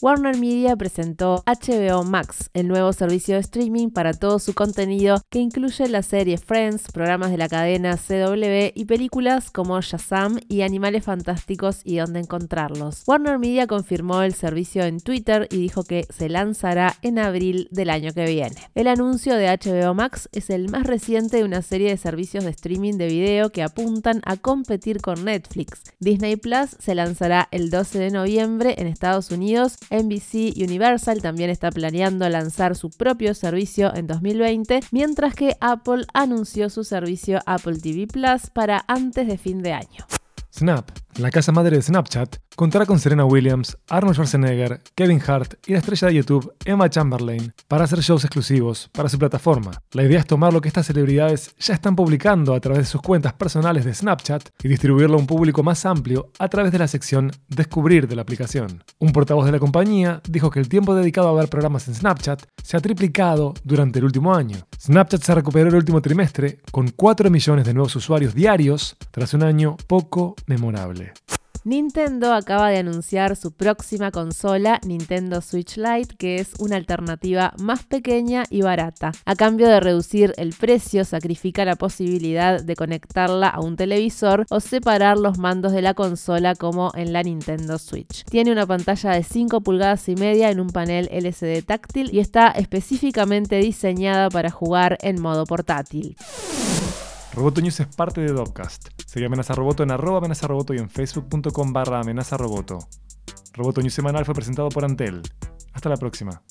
Warner Media presentó HBO Max, el nuevo servicio de streaming para todo su contenido que incluye la serie Friends, programas de la cadena CW y películas como Shazam y Animales Fantásticos y dónde encontrarlos. Warner Media confirmó el servicio en Twitter y dijo que se lanzará en abril del año que viene. El anuncio de HBO Max es el más reciente de una serie de servicios de streaming de video que apuntan a competir con Netflix. Disney Plus se lanzará el 12 de noviembre en Estados Unidos NBC Universal también está planeando lanzar su propio servicio en 2020, mientras que Apple anunció su servicio Apple TV Plus para antes de fin de año. Snap, la casa madre de Snapchat, contará con Serena Williams, Arnold Schwarzenegger, Kevin Hart y la estrella de YouTube Emma Chamberlain para hacer shows exclusivos para su plataforma. La idea es tomar lo que estas celebridades ya están publicando a través de sus cuentas personales de Snapchat y distribuirlo a un público más amplio a través de la sección Descubrir de la aplicación. Un portavoz de la compañía dijo que el tiempo dedicado a ver programas en Snapchat se ha triplicado durante el último año. Snapchat se recuperó el último trimestre con 4 millones de nuevos usuarios diarios tras un año poco memorable. Nintendo acaba de anunciar su próxima consola, Nintendo Switch Lite, que es una alternativa más pequeña y barata. A cambio de reducir el precio, sacrifica la posibilidad de conectarla a un televisor o separar los mandos de la consola como en la Nintendo Switch. Tiene una pantalla de 5 pulgadas y media en un panel LCD táctil y está específicamente diseñada para jugar en modo portátil. Roboto News es parte de Dopcast. Sigue Amenaza Roboto en arroba amenaza roboto y en facebook.com barra amenaza roboto. News semanal fue presentado por Antel. Hasta la próxima.